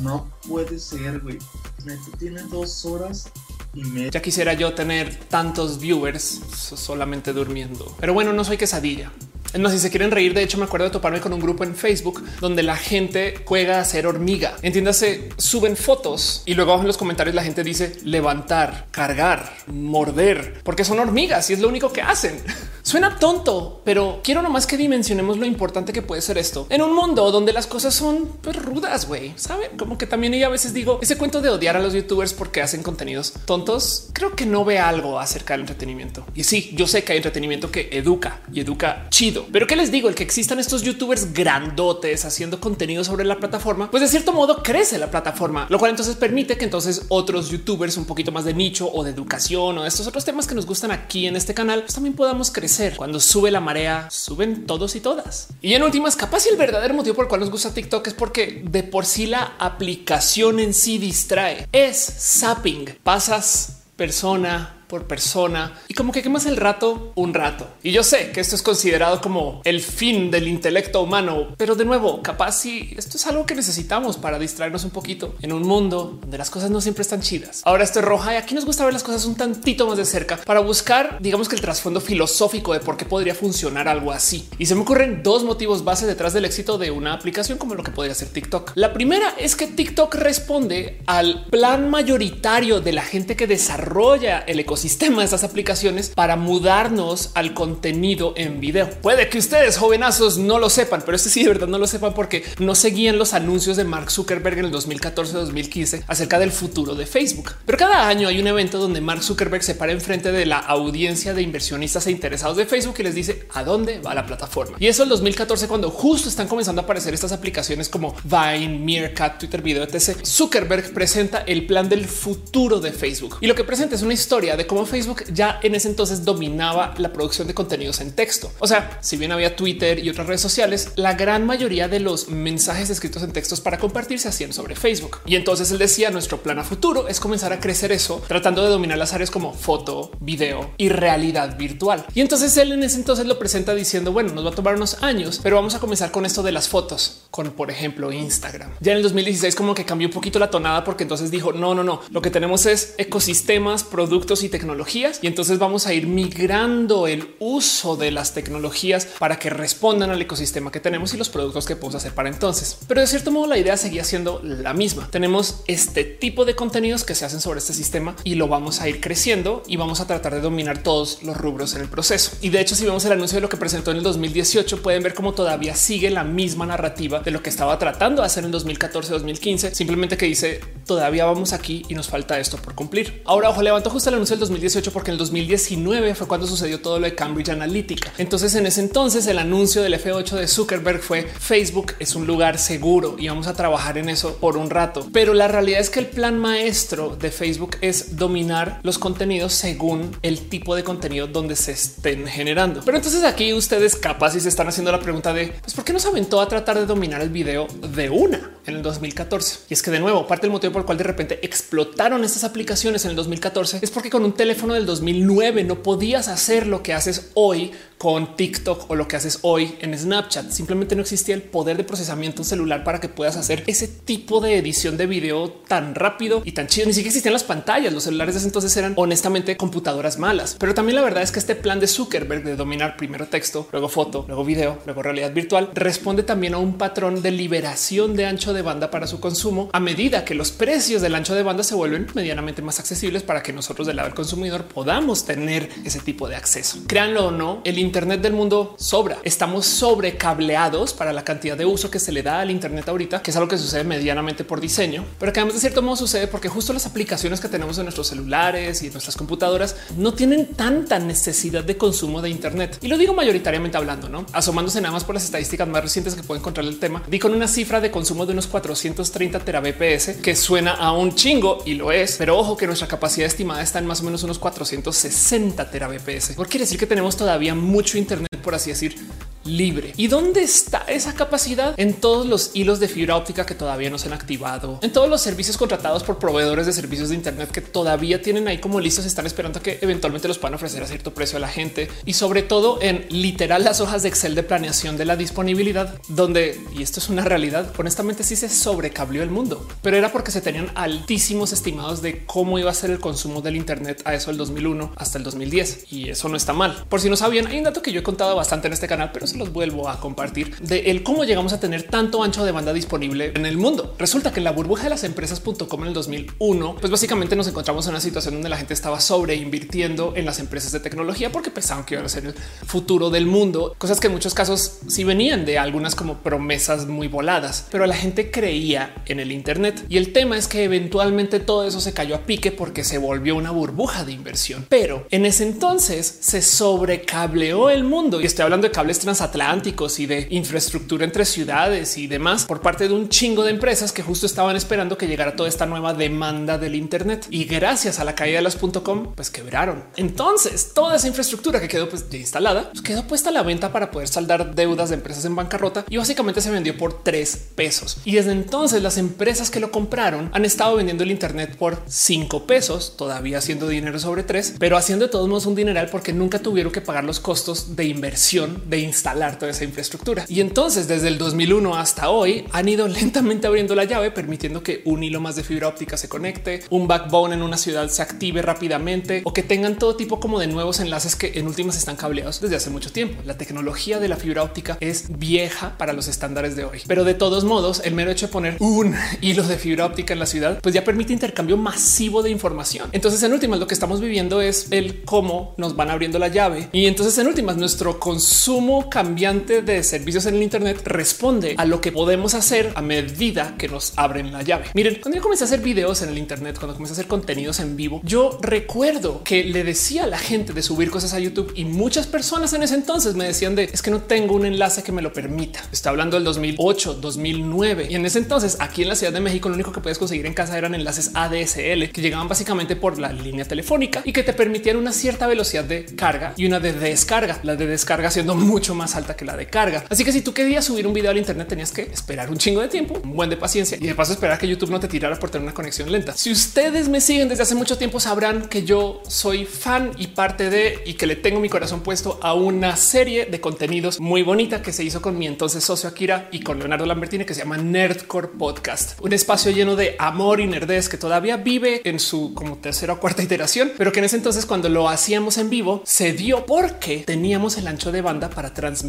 no puede ser, güey. Neto tiene dos horas y media. Ya quisiera yo tener tantos viewers solamente durmiendo. Pero bueno, no soy quesadilla. No, si se quieren reír, de hecho me acuerdo de toparme con un grupo en Facebook donde la gente juega a ser hormiga. Entiéndase, suben fotos y luego abajo en los comentarios la gente dice levantar, cargar, morder, porque son hormigas y es lo único que hacen. Suena tonto, pero quiero nomás que dimensionemos lo importante que puede ser esto en un mundo donde las cosas son pues, rudas, güey. Saben como que también a veces digo ese cuento de odiar a los youtubers porque hacen contenidos tontos. Creo que no ve algo acerca del entretenimiento. Y sí, yo sé que hay entretenimiento que educa y educa chido, pero qué les digo, el que existan estos youtubers grandotes haciendo contenido sobre la plataforma, pues de cierto modo crece la plataforma, lo cual entonces permite que entonces otros youtubers un poquito más de nicho o de educación o estos otros temas que nos gustan aquí en este canal, pues también podamos crecer cuando sube la marea, suben todos y todas. Y en últimas, capaz y el verdadero motivo por el cual nos gusta TikTok es porque de por sí la aplicación en sí distrae. Es zapping. Pasas persona por persona y como que quemas el rato un rato. Y yo sé que esto es considerado como el fin del intelecto humano, pero de nuevo, capaz si esto es algo que necesitamos para distraernos un poquito en un mundo donde las cosas no siempre están chidas. Ahora esto es roja y aquí nos gusta ver las cosas un tantito más de cerca para buscar, digamos que el trasfondo filosófico de por qué podría funcionar algo así. Y se me ocurren dos motivos base detrás del éxito de una aplicación como lo que podría ser TikTok. La primera es que TikTok responde al plan mayoritario de la gente que desarrolla el ecosistema sistema de estas aplicaciones para mudarnos al contenido en video. Puede que ustedes jovenazos no lo sepan, pero este sí de verdad no lo sepan porque no seguían los anuncios de Mark Zuckerberg en el 2014-2015 acerca del futuro de Facebook. Pero cada año hay un evento donde Mark Zuckerberg se para enfrente de la audiencia de inversionistas e interesados de Facebook y les dice a dónde va la plataforma. Y eso el 2014 cuando justo están comenzando a aparecer estas aplicaciones como Vine, Meerkat, Twitter Video, etc. Zuckerberg presenta el plan del futuro de Facebook y lo que presenta es una historia de cómo Facebook ya en ese entonces dominaba la producción de contenidos en texto. O sea, si bien había Twitter y otras redes sociales, la gran mayoría de los mensajes escritos en textos para compartir se hacían sobre Facebook. Y entonces él decía nuestro plan a futuro es comenzar a crecer eso, tratando de dominar las áreas como foto, video y realidad virtual. Y entonces él en ese entonces lo presenta diciendo, bueno, nos va a tomar unos años, pero vamos a comenzar con esto de las fotos, con por ejemplo Instagram. Ya en el 2016 como que cambió un poquito la tonada porque entonces dijo, no, no, no, lo que tenemos es ecosistemas, productos y tecnologías y entonces vamos a ir migrando el uso de las tecnologías para que respondan al ecosistema que tenemos y los productos que podemos hacer para entonces. Pero de cierto modo la idea seguía siendo la misma. Tenemos este tipo de contenidos que se hacen sobre este sistema y lo vamos a ir creciendo y vamos a tratar de dominar todos los rubros en el proceso. Y de hecho, si vemos el anuncio de lo que presentó en el 2018, pueden ver cómo todavía sigue la misma narrativa de lo que estaba tratando de hacer en 2014-2015, simplemente que dice todavía vamos aquí y nos falta esto por cumplir. Ahora, ojo, levanto justo el anuncio del 2018 porque en el 2019 fue cuando sucedió todo lo de Cambridge Analytica. Entonces, en ese entonces, el anuncio del F8 de Zuckerberg fue Facebook es un lugar seguro y vamos a trabajar en eso por un rato. Pero la realidad es que el plan maestro de Facebook es dominar los contenidos según el tipo de contenido donde se estén generando. Pero entonces aquí ustedes capaz y se están haciendo la pregunta de pues, por qué no se aventó a tratar de dominar el video de una en el 2014. Y es que de nuevo, parte del motivo por el cual de repente explotaron estas aplicaciones en el 2014 es porque con un teléfono del 2009 no podías hacer lo que haces hoy con TikTok o lo que haces hoy en Snapchat. Simplemente no existía el poder de procesamiento celular para que puedas hacer ese tipo de edición de video tan rápido y tan chido. Ni siquiera existían las pantallas. Los celulares de ese entonces eran honestamente computadoras malas. Pero también la verdad es que este plan de Zuckerberg de dominar primero texto, luego foto, luego video, luego realidad virtual responde también a un patrón de liberación de ancho de banda para su consumo a medida que los precios del ancho de banda se vuelven medianamente más accesibles para que nosotros del lado del consumidor podamos tener ese tipo de acceso. Créanlo o no, el Internet del mundo sobra. Estamos sobrecableados para la cantidad de uso que se le da al Internet ahorita, que es algo que sucede medianamente por diseño, pero que además de cierto modo sucede porque justo las aplicaciones que tenemos en nuestros celulares y en nuestras computadoras no tienen tanta necesidad de consumo de Internet. Y lo digo mayoritariamente hablando, no asomándose nada más por las estadísticas más recientes que pueden encontrar el tema. Di con una cifra de consumo de unos 430 terabps que suena a un chingo y lo es, pero ojo que nuestra capacidad estimada está en más o menos unos 460 terabps. Porque quiere decir que tenemos todavía mucho Internet, por así decir, libre. ¿Y dónde está esa capacidad? En todos los hilos de fibra óptica que todavía no se han activado, en todos los servicios contratados por proveedores de servicios de Internet que todavía tienen ahí como listos, están esperando que eventualmente los puedan ofrecer a cierto precio a la gente y sobre todo en literal las hojas de Excel de planeación de la disponibilidad, donde y esto es una realidad. Honestamente, sí se sobrecableó el mundo, pero era porque se tenían altísimos estimados de cómo iba a ser el consumo del Internet a eso del 2001 hasta el 2010 y eso no está mal. Por si no sabían, hay un dato que yo he contado bastante en este canal, pero los vuelvo a compartir de el cómo llegamos a tener tanto ancho de banda disponible en el mundo. Resulta que en la burbuja de las empresas.com en el 2001, pues básicamente nos encontramos en una situación donde la gente estaba sobre invirtiendo en las empresas de tecnología porque pensaban que iban a ser el futuro del mundo, cosas que en muchos casos sí venían de algunas como promesas muy voladas, pero la gente creía en el Internet y el tema es que eventualmente todo eso se cayó a pique porque se volvió una burbuja de inversión. Pero en ese entonces se sobrecableó el mundo y estoy hablando de cables transatlánticos y de infraestructura entre ciudades y demás por parte de un chingo de empresas que justo estaban esperando que llegara toda esta nueva demanda del Internet y gracias a la caída de las .com pues quebraron. Entonces toda esa infraestructura que quedó pues, instalada pues, quedó puesta a la venta para poder saldar deudas de empresas en bancarrota y básicamente se vendió por tres pesos. Y desde entonces las empresas que lo compraron han estado vendiendo el Internet por cinco pesos, todavía haciendo dinero sobre tres, pero haciendo de todos modos un dineral porque nunca tuvieron que pagar los costos de inversión de instalar toda esa infraestructura. Y entonces desde el 2001 hasta hoy han ido lentamente abriendo la llave, permitiendo que un hilo más de fibra óptica se conecte, un backbone en una ciudad se active rápidamente o que tengan todo tipo como de nuevos enlaces que en últimas están cableados desde hace mucho tiempo. La tecnología de la fibra óptica es vieja para los estándares de hoy, pero de todos modos, el mero hecho de poner un hilo de fibra óptica en la ciudad, pues ya permite intercambio masivo de información. Entonces, en últimas, lo que estamos viviendo es el cómo nos van abriendo la llave. Y entonces, en últimas, nuestro consumo cambiante de servicios en el Internet responde a lo que podemos hacer a medida que nos abren la llave. Miren, cuando yo comencé a hacer videos en el Internet, cuando comencé a hacer contenidos en vivo, yo recuerdo que le decía a la gente de subir cosas a YouTube y muchas personas en ese entonces me decían de es que no tengo un enlace que me lo permita. Está hablando del 2008, 2009 y en ese entonces aquí en la Ciudad de México lo único que puedes conseguir en casa eran enlaces ADSL que llegaban básicamente por la línea telefónica y que te permitían una cierta velocidad de carga y una de descarga, la de descarga siendo mucho más alta que la de carga. Así que si tú querías subir un video al Internet tenías que esperar un chingo de tiempo, un buen de paciencia y de paso esperar que YouTube no te tirara por tener una conexión lenta. Si ustedes me siguen desde hace mucho tiempo sabrán que yo soy fan y parte de y que le tengo mi corazón puesto a una serie de contenidos muy bonita que se hizo con mi entonces socio Akira y con Leonardo Lambertini que se llama Nerdcore Podcast, un espacio lleno de amor y nerdez que todavía vive en su como tercera o cuarta iteración, pero que en ese entonces cuando lo hacíamos en vivo se dio porque teníamos el ancho de banda para transmitir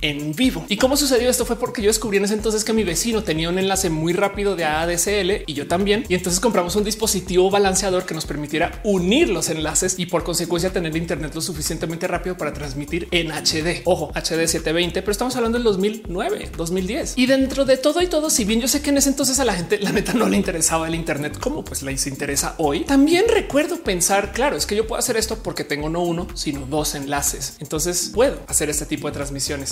en vivo. ¿Y cómo sucedió esto? Fue porque yo descubrí en ese entonces que mi vecino tenía un enlace muy rápido de ADSL y yo también. Y entonces compramos un dispositivo balanceador que nos permitiera unir los enlaces y por consecuencia tener internet lo suficientemente rápido para transmitir en HD. Ojo, HD 720, pero estamos hablando del 2009, 2010. Y dentro de todo y todo, si bien yo sé que en ese entonces a la gente la neta no le interesaba el Internet como pues les interesa hoy, también recuerdo pensar, claro, es que yo puedo hacer esto porque tengo no uno, sino dos enlaces. Entonces puedo hacer este tipo de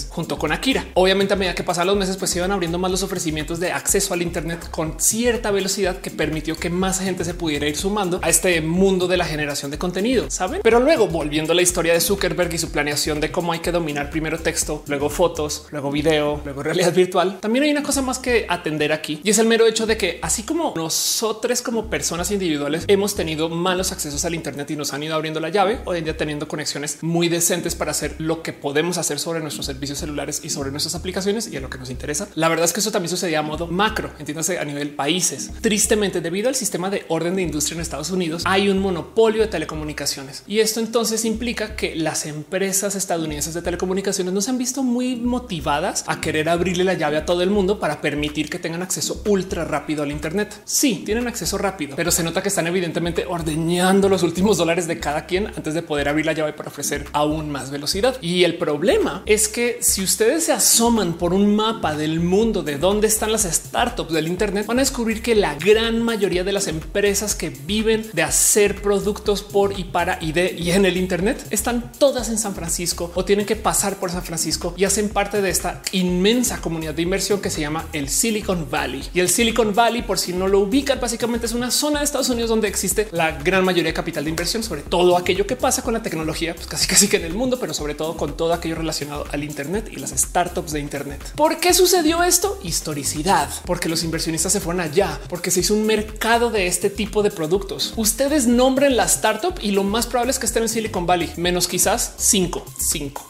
junto con Akira. Obviamente a medida que pasaban los meses, pues se iban abriendo más los ofrecimientos de acceso al Internet con cierta velocidad que permitió que más gente se pudiera ir sumando a este mundo de la generación de contenido, saben? Pero luego volviendo a la historia de Zuckerberg y su planeación de cómo hay que dominar primero texto, luego fotos, luego video, luego realidad virtual, también hay una cosa más que atender aquí y es el mero hecho de que así como nosotros como personas individuales hemos tenido malos accesos al Internet y nos han ido abriendo la llave, hoy en día teniendo conexiones muy decentes para hacer lo que podemos hacer sobre nuestros servicios celulares y sobre nuestras aplicaciones y a lo que nos interesa. La verdad es que eso también sucedía a modo macro, entiéndase a nivel países. Tristemente, debido al sistema de orden de industria en Estados Unidos, hay un monopolio de telecomunicaciones y esto entonces implica que las empresas estadounidenses de telecomunicaciones no se han visto muy motivadas a querer abrirle la llave a todo el mundo para permitir que tengan acceso ultra rápido al Internet. Sí, tienen acceso rápido, pero se nota que están evidentemente ordeñando los últimos dólares de cada quien antes de poder abrir la llave para ofrecer aún más velocidad. Y el problema es que si ustedes se asoman por un mapa del mundo de dónde están las startups del Internet, van a descubrir que la gran mayoría de las empresas que viven de hacer productos por y para y de y en el Internet están todas en San Francisco o tienen que pasar por San Francisco y hacen parte de esta inmensa comunidad de inversión que se llama el Silicon Valley. Y el Silicon Valley, por si no lo ubican, básicamente es una zona de Estados Unidos donde existe la gran mayoría de capital de inversión sobre todo aquello que pasa con la tecnología, pues casi casi que en el mundo, pero sobre todo con todo aquello relacionado al Internet y las startups de Internet. ¿Por qué sucedió esto? Historicidad, porque los inversionistas se fueron allá, porque se hizo un mercado de este tipo de productos. Ustedes nombren la startup y lo más probable es que estén en Silicon Valley, menos quizás cinco, cinco.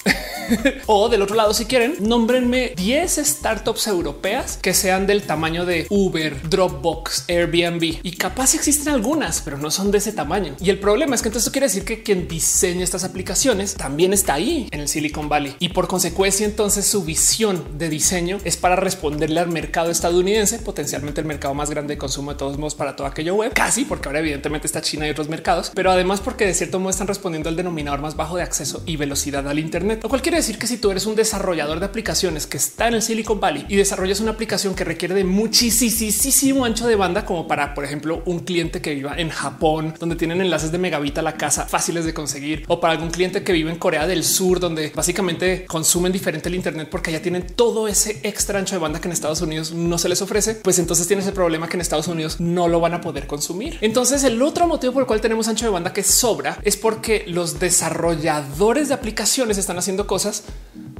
o del otro lado, si quieren, nombrenme 10 startups europeas que sean del tamaño de Uber, Dropbox, Airbnb y capaz existen algunas, pero no son de ese tamaño. Y el problema es que entonces quiere decir que quien diseña estas aplicaciones también está ahí en el Silicon Valley y por consecuencia entonces su visión de diseño es para responderle al mercado estadounidense, potencialmente el mercado más grande de consumo de todos modos para todo aquello web, casi porque ahora evidentemente está China y otros mercados, pero además porque de cierto modo están respondiendo al denominador más bajo de acceso y velocidad al Internet, lo cual quiere decir que si tú eres un desarrollador de aplicaciones que está en el Silicon Valley y desarrollas una aplicación que requiere de muchísimo ancho de banda, como para, por ejemplo, un cliente que viva en Japón, donde tienen enlaces de megabit a la casa fáciles de conseguir, o para algún cliente que vive en Corea del Sur, donde básicamente consumen diferente el Internet porque ya tienen todo ese extra ancho de banda que en Estados Unidos no se les ofrece, pues entonces tienes el problema que en Estados Unidos no lo van a poder consumir. Entonces el otro motivo por el cual tenemos ancho de banda que sobra es porque los desarrolladores de aplicaciones están haciendo cosas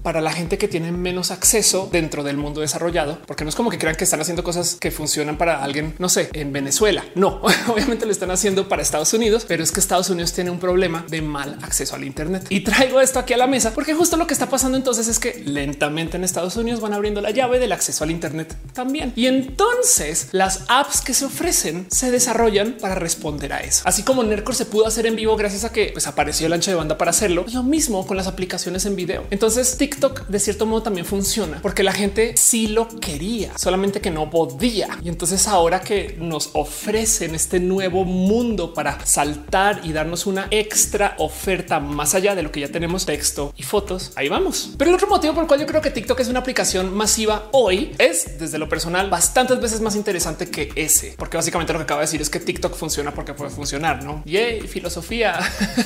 para la gente que tiene menos acceso dentro del mundo desarrollado, porque no es como que crean que están haciendo cosas que funcionan para alguien, no sé, en Venezuela. No, obviamente lo están haciendo para Estados Unidos, pero es que Estados Unidos tiene un problema de mal acceso al Internet. Y traigo esto aquí a la mesa porque justo lo que está pasando entonces es que lentamente en Estados Unidos van abriendo la llave del acceso al Internet también. Y entonces las apps que se ofrecen se desarrollan para responder a eso. Así como Nercor se pudo hacer en vivo gracias a que pues, apareció el ancho de banda para hacerlo, lo mismo con las aplicaciones en video. Entonces TikTok TikTok de cierto modo también funciona porque la gente sí lo quería, solamente que no podía. Y entonces ahora que nos ofrecen este nuevo mundo para saltar y darnos una extra oferta más allá de lo que ya tenemos texto y fotos, ahí vamos. Pero el otro motivo por el cual yo creo que TikTok es una aplicación masiva hoy es desde lo personal bastantes veces más interesante que ese, porque básicamente lo que acaba de decir es que TikTok funciona porque puede funcionar, no? Yay, filosofía.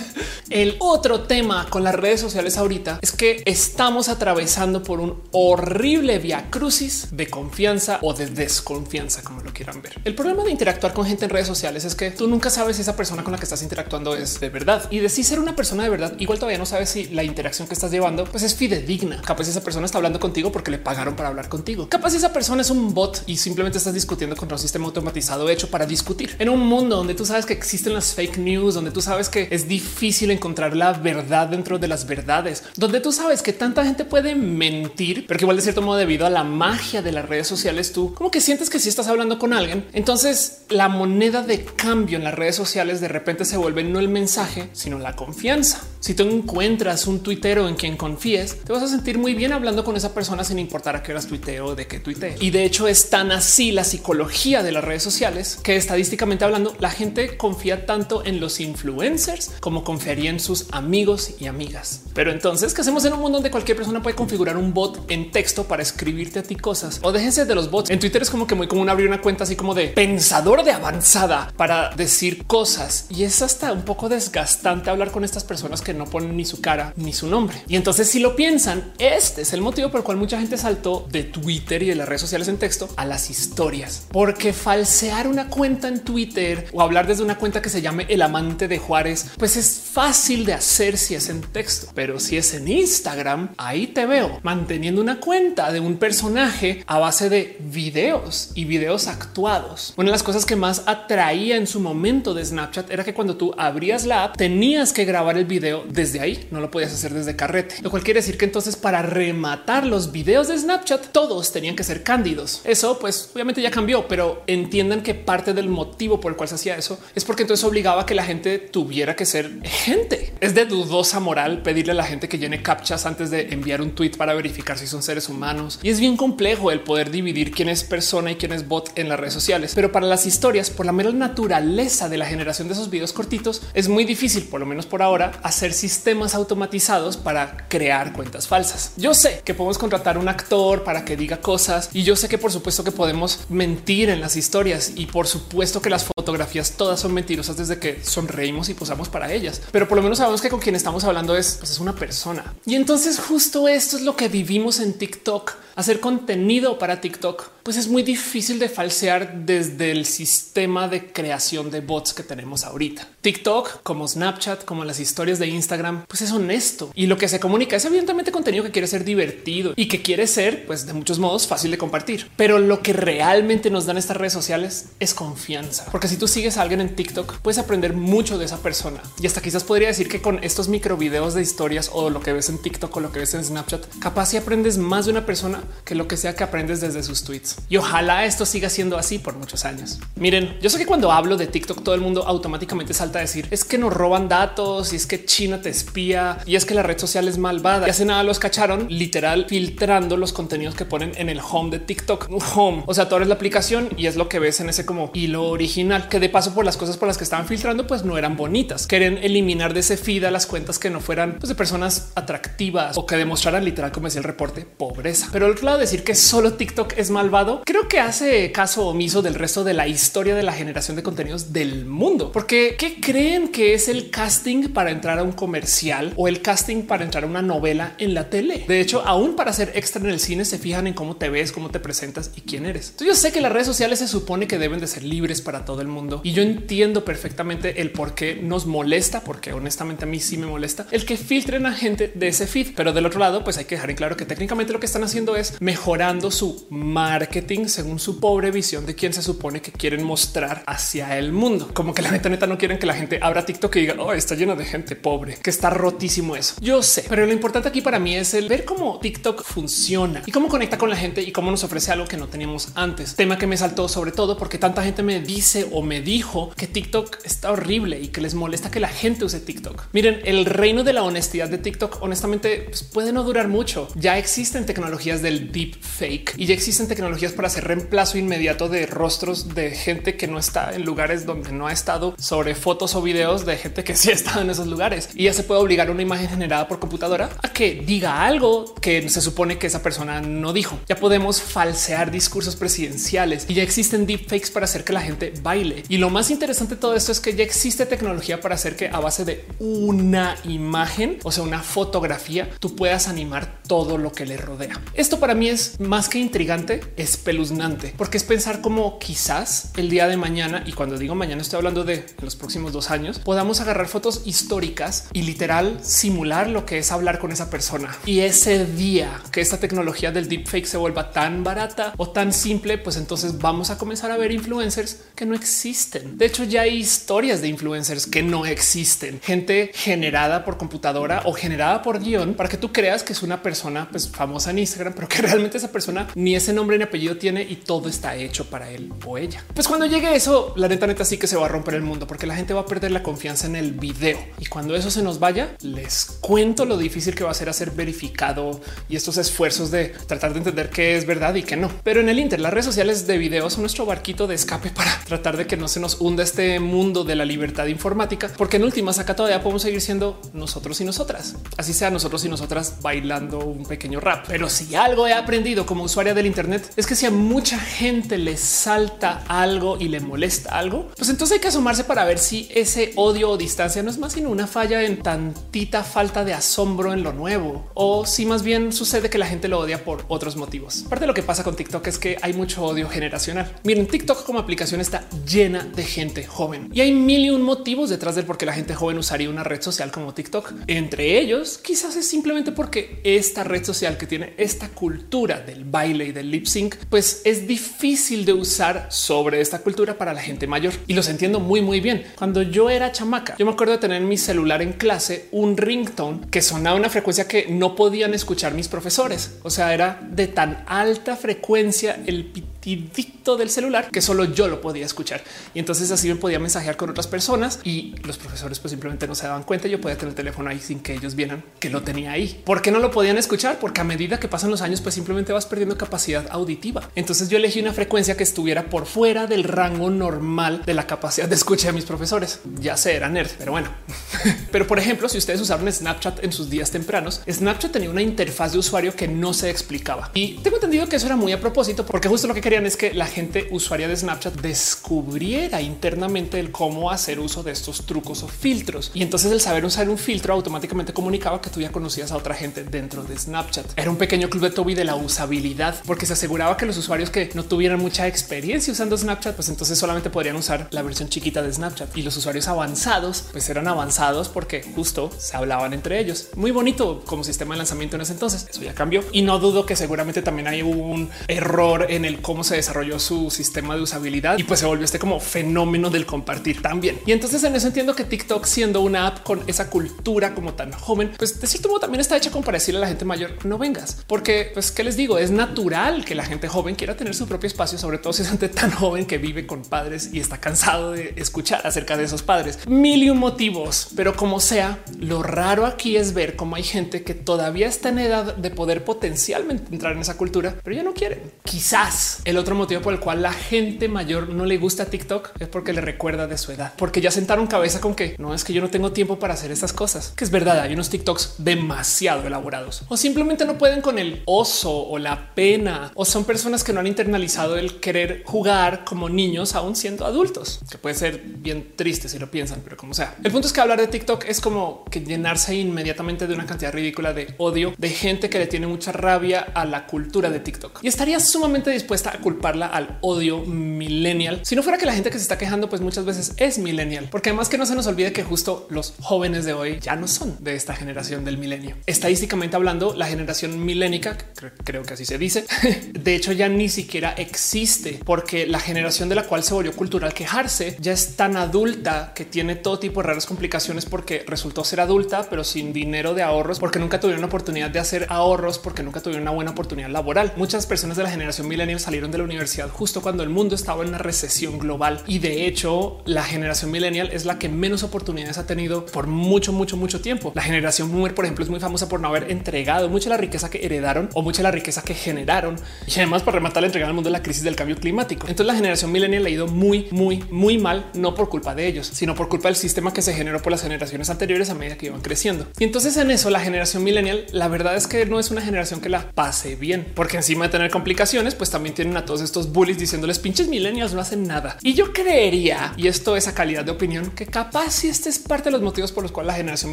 el otro tema con las redes sociales ahorita es que estamos atravesando por un horrible via crucis de confianza o de desconfianza, como lo quieran ver. El problema de interactuar con gente en redes sociales es que tú nunca sabes si esa persona con la que estás interactuando es de verdad y de si ser una persona de verdad. Igual todavía no sabes si la interacción que estás llevando pues es fidedigna. Capaz esa persona está hablando contigo porque le pagaron para hablar contigo. Capaz esa persona es un bot y simplemente estás discutiendo contra un sistema automatizado hecho para discutir en un mundo donde tú sabes que existen las fake news, donde tú sabes que es difícil encontrar la verdad dentro de las verdades, donde tú sabes que tanta gente gente puede mentir, pero que igual de cierto modo debido a la magia de las redes sociales, tú como que sientes que si estás hablando con alguien, entonces la moneda de cambio en las redes sociales de repente se vuelve no el mensaje, sino la confianza. Si tú encuentras un tuitero en quien confíes, te vas a sentir muy bien hablando con esa persona sin importar a qué horas tuiteo o de qué tuitee. Y de hecho es tan así la psicología de las redes sociales que estadísticamente hablando, la gente confía tanto en los influencers como confiaría en sus amigos y amigas. Pero entonces, ¿qué hacemos en un mundo donde cualquier persona puede configurar un bot en texto para escribirte a ti cosas? O déjense de los bots. En Twitter es como que muy común abrir una cuenta así como de pensador de avanzada para decir cosas. Y es hasta un poco desgastante hablar con estas personas que no ponen ni su cara ni su nombre. Y entonces si lo piensan, este es el motivo por el cual mucha gente saltó de Twitter y de las redes sociales en texto a las historias, porque falsear una cuenta en Twitter o hablar desde una cuenta que se llame el amante de Juárez, pues es fácil de hacer si es en texto, pero si es en Instagram, ahí te veo manteniendo una cuenta de un personaje a base de videos y videos actuados. Una de las cosas que más atraía en su momento de Snapchat era que cuando tú abrías la app tenías que grabar el video desde ahí, no lo podías hacer desde carrete, lo cual quiere decir que entonces para rematar los videos de Snapchat todos tenían que ser cándidos. Eso pues obviamente ya cambió, pero entiendan que parte del motivo por el cual se hacía eso es porque entonces obligaba a que la gente tuviera que ser gente. Es de dudosa moral pedirle a la gente que llene captchas antes de enviar un tweet para verificar si son seres humanos. Y es bien complejo el poder dividir quién es persona y quién es bot en las redes sociales. Pero para las historias, por la mera naturaleza de la generación de esos videos cortitos, es muy difícil, por lo menos por ahora, hacer sistemas automatizados para crear cuentas falsas. Yo sé que podemos contratar un actor para que diga cosas y yo sé que por supuesto que podemos mentir en las historias y por supuesto que las fotografías todas son mentirosas desde que sonreímos y posamos para ellas, pero por lo menos sabemos que con quien estamos hablando es, pues, es una persona. Y entonces esto es lo que vivimos en TikTok hacer contenido para TikTok, pues es muy difícil de falsear desde el sistema de creación de bots que tenemos ahorita. TikTok, como Snapchat, como las historias de Instagram, pues es honesto y lo que se comunica es evidentemente contenido que quiere ser divertido y que quiere ser, pues de muchos modos, fácil de compartir. Pero lo que realmente nos dan estas redes sociales es confianza, porque si tú sigues a alguien en TikTok, puedes aprender mucho de esa persona y hasta quizás podría decir que con estos micro videos de historias o lo que ves en TikTok o lo que ves en Snapchat, capaz si aprendes más de una persona que lo que sea que aprendes desde sus tweets. Y ojalá esto siga siendo así por muchos años. Miren, yo sé que cuando hablo de TikTok, todo el mundo automáticamente salta a decir es que nos roban datos y es que China te espía y es que la red social es malvada. Y hace nada los cacharon literal filtrando los contenidos que ponen en el home de TikTok. Home. O sea, tú eres la aplicación y es lo que ves en ese como hilo original, que de paso por las cosas por las que estaban filtrando, pues no eran bonitas. Quieren eliminar de ese feed a las cuentas que no fueran pues, de personas atractivas o que demostraran literal, como decía el reporte, pobreza. Pero el lado decir que solo TikTok es malvado, creo que hace caso omiso del resto de la historia de la generación de contenidos del mundo. Porque ¿qué creen que es el casting para entrar a un comercial o el casting para entrar a una novela en la tele? De hecho, aún para ser extra en el cine se fijan en cómo te ves, cómo te presentas y quién eres. Entonces yo sé que las redes sociales se supone que deben de ser libres para todo el mundo y yo entiendo perfectamente el por qué nos molesta, porque honestamente a mí sí me molesta el que filtren a gente de ese feed. Pero del otro lado, pues hay que dejar en claro que técnicamente lo que están haciendo es mejorando su marketing según su pobre visión de quién se supone que quieren mostrar hacia el mundo. Como que la neta neta no quieren que la gente abra TikTok y diga, oh, está lleno de gente pobre, que está rotísimo eso. Yo sé, pero lo importante aquí para mí es el ver cómo TikTok funciona y cómo conecta con la gente y cómo nos ofrece algo que no teníamos antes. Tema que me saltó sobre todo porque tanta gente me dice o me dijo que TikTok está horrible y que les molesta que la gente use TikTok. Miren, el reino de la honestidad de TikTok honestamente pues, no durar mucho. Ya existen tecnologías del deep fake y ya existen tecnologías para hacer reemplazo inmediato de rostros de gente que no está en lugares donde no ha estado sobre fotos o videos de gente que sí ha estado en esos lugares y ya se puede obligar a una imagen generada por computadora a que diga algo que se supone que esa persona no dijo. Ya podemos falsear discursos presidenciales y ya existen deepfakes para hacer que la gente baile. Y lo más interesante de todo esto es que ya existe tecnología para hacer que a base de una imagen, o sea, una fotografía, tú puedas animar todo lo que le rodea. Esto para mí es más que intrigante, espeluznante, porque es pensar como quizás el día de mañana, y cuando digo mañana estoy hablando de los próximos dos años, podamos agarrar fotos históricas y literal simular lo que es hablar con esa persona. Y ese día que esta tecnología del deepfake se vuelva tan barata o tan simple, pues entonces vamos a comenzar a ver influencers que no existen. De hecho, ya hay historias de influencers que no existen. Gente generada por computadora o generada por guion para que tú creas que es una persona pues, famosa en Instagram, pero que realmente esa persona ni ese nombre ni apellido tiene y todo está hecho para él o ella. Pues cuando llegue eso, la neta neta sí que se va a romper el mundo porque la gente va a perder la confianza en el video. Y cuando eso se nos vaya, les cuento lo difícil que va a ser hacer verificado y estos esfuerzos de tratar de entender qué es verdad y qué no. Pero en el Inter, las redes sociales de video son nuestro barquito de escape para tratar de que no se nos hunda este mundo de la libertad informática, porque en últimas acá todavía podemos seguir siendo nosotros y nosotras, así sea nosotros y nosotras bailando un pequeño rap. Pero si algo he aprendido como usuaria del Internet es que si a mucha gente le salta algo y le molesta algo, pues entonces hay que asomarse para ver si ese odio o distancia no es más sino una falla en tantita falta de asombro en lo nuevo o si más bien sucede que la gente lo odia por otros motivos. Parte de lo que pasa con TikTok es que hay mucho odio generacional. Miren, TikTok como aplicación está llena de gente joven y hay mil y un motivos detrás del por qué la gente joven usaría una red social como TikTok. Entre ellos, quizás es simplemente porque esta red social que tiene esta cultura del baile y del lip sync, pues es difícil de usar sobre esta cultura para la gente mayor y los entiendo muy, muy bien. Cuando yo era chamaca, yo me acuerdo de tener en mi celular en clase un ringtone que sonaba una frecuencia que no podían escuchar mis profesores. O sea, era de tan alta frecuencia el del celular que solo yo lo podía escuchar. Y entonces así me podía mensajear con otras personas y los profesores pues simplemente no se daban cuenta. Yo podía tener el teléfono ahí sin que ellos vieran que lo tenía ahí. ¿Por qué no lo podían escuchar? Porque a medida que pasan los años, pues simplemente vas perdiendo capacidad auditiva. Entonces yo elegí una frecuencia que estuviera por fuera del rango normal de la capacidad de escucha de mis profesores. Ya sé, era nerd, pero bueno. pero por ejemplo, si ustedes usaron Snapchat en sus días tempranos, Snapchat tenía una interfaz de usuario que no se explicaba. Y tengo entendido que eso era muy a propósito, porque justo lo que es que la gente usuaria de Snapchat descubriera internamente el cómo hacer uso de estos trucos o filtros. Y entonces el saber usar un filtro automáticamente comunicaba que tú ya conocías a otra gente dentro de Snapchat. Era un pequeño club de Toby de la usabilidad, porque se aseguraba que los usuarios que no tuvieran mucha experiencia usando Snapchat, pues entonces solamente podrían usar la versión chiquita de Snapchat y los usuarios avanzados, pues eran avanzados porque justo se hablaban entre ellos. Muy bonito como sistema de lanzamiento en ese entonces. Eso ya cambió y no dudo que seguramente también hay un error en el cómo se desarrolló su sistema de usabilidad y pues se volvió este como fenómeno del compartir también. Y entonces en eso entiendo que TikTok siendo una app con esa cultura como tan joven, pues de cierto modo también está hecha como para decirle a la gente mayor no vengas, porque pues qué les digo, es natural que la gente joven quiera tener su propio espacio, sobre todo si es gente tan joven que vive con padres y está cansado de escuchar acerca de esos padres. Mil y un motivos, pero como sea, lo raro aquí es ver cómo hay gente que todavía está en edad de poder potencialmente entrar en esa cultura, pero ya no quieren. Quizás el otro motivo por el cual la gente mayor no le gusta TikTok es porque le recuerda de su edad, porque ya sentaron cabeza con que no es que yo no tengo tiempo para hacer estas cosas, que es verdad. Hay unos TikToks demasiado elaborados o simplemente no pueden con el oso o la pena o son personas que no han internalizado el querer jugar como niños aún siendo adultos, que puede ser bien triste si lo piensan, pero como sea. El punto es que hablar de TikTok es como que llenarse inmediatamente de una cantidad ridícula de odio de gente que le tiene mucha rabia a la cultura de TikTok y estaría sumamente dispuesta a culparla al odio millennial. Si no fuera que la gente que se está quejando, pues muchas veces es millennial, porque además que no se nos olvide que justo los jóvenes de hoy ya no son de esta generación del milenio. Estadísticamente hablando, la generación milénica, creo que así se dice, de hecho ya ni siquiera existe porque la generación de la cual se volvió cultural quejarse ya es tan adulta que tiene todo tipo de raras complicaciones porque resultó ser adulta, pero sin dinero de ahorros, porque nunca tuvieron oportunidad de hacer ahorros, porque nunca tuvieron una buena oportunidad laboral. Muchas personas de la generación millennial salieron de la universidad justo cuando el mundo estaba en una recesión global y de hecho la generación millennial es la que menos oportunidades ha tenido por mucho, mucho, mucho tiempo. La generación boomer, por ejemplo, es muy famosa por no haber entregado mucha la riqueza que heredaron o mucha la riqueza que generaron y además por rematar la entrega al mundo de la crisis del cambio climático. Entonces la generación millennial ha ido muy, muy, muy mal, no por culpa de ellos, sino por culpa del sistema que se generó por las generaciones anteriores a medida que iban creciendo. Y entonces en eso la generación millennial, la verdad es que no es una generación que la pase bien, porque encima de tener complicaciones, pues también tienen a todos estos bullies diciéndoles pinches millennials no hacen nada. Y yo creería, y esto es a calidad de opinión, que capaz si este es parte de los motivos por los cuales la generación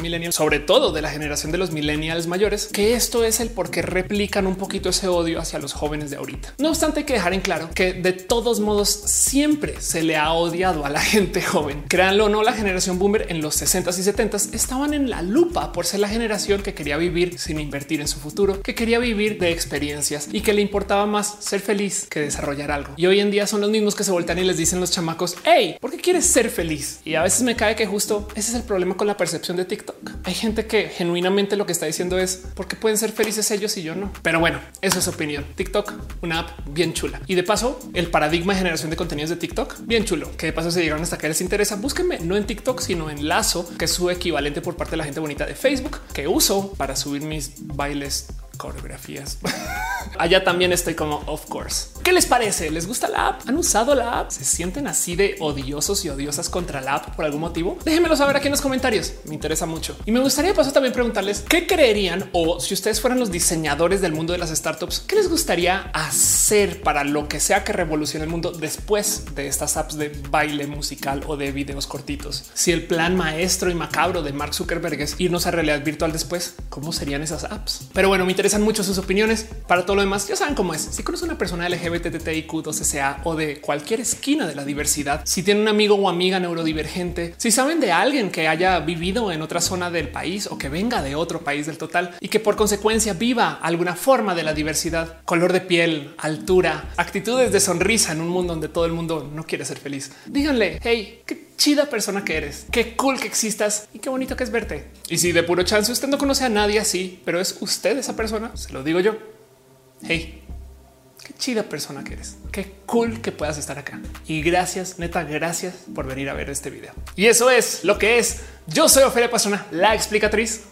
millennial, sobre todo de la generación de los millennials mayores, que esto es el por qué replican un poquito ese odio hacia los jóvenes de ahorita. No obstante, hay que dejar en claro que de todos modos siempre se le ha odiado a la gente joven. Créanlo o no, la generación boomer en los 60s y 70s estaban en la lupa por ser la generación que quería vivir sin invertir en su futuro, que quería vivir de experiencias y que le importaba más ser feliz que desarrollar algo. Y hoy en día son los mismos que se voltean y les dicen los chamacos, hey, ¿por qué quieres ser feliz? Y a veces me cae que justo ese es el problema con la percepción de TikTok. Hay gente que genuinamente lo que está diciendo es porque pueden ser felices ellos y yo no. Pero bueno, eso es opinión. TikTok, una app bien chula. Y de paso, el paradigma de generación de contenidos de TikTok, bien chulo. Que de paso se llegaron hasta que les interesa. Búsquenme no en TikTok, sino en Lazo, que es su equivalente por parte de la gente bonita de Facebook, que uso para subir mis bailes coreografías. Allá también estoy como of course. ¿Qué les parece? ¿Les gusta la app? ¿Han usado la app? ¿Se sienten así de odiosos y odiosas contra la app por algún motivo? Déjenmelo saber aquí en los comentarios. Me interesa mucho. Y me gustaría paso también preguntarles qué creerían o si ustedes fueran los diseñadores del mundo de las startups, ¿qué les gustaría hacer para lo que sea que revolucione el mundo después de estas apps de baile musical o de videos cortitos? Si el plan maestro y macabro de Mark Zuckerberg es irnos a realidad virtual después, ¿cómo serían esas apps? Pero bueno, me interesan mucho sus opiniones. Para todo lo demás, ya saben cómo es. Si conoces una persona LGBTIQ 2SA o de cualquier esquina de la diversidad, si tiene un amigo o amiga neurodivergente, si saben de alguien que haya vivido en otra zona del país o que venga de otro país del total y que por consecuencia viva alguna forma de la diversidad, color de piel, altura, actitudes de sonrisa en un mundo donde todo el mundo no quiere ser feliz, díganle, hey, qué chida persona que eres, qué cool que existas y qué bonito que es verte. Y si de puro chance usted no conoce a nadie así, pero es usted esa persona, se lo digo yo. Hey, qué chida persona que eres. Qué cool que puedas estar acá. Y gracias, neta, gracias por venir a ver este video. Y eso es lo que es. Yo soy Ofelia Pastrana, la explicatriz.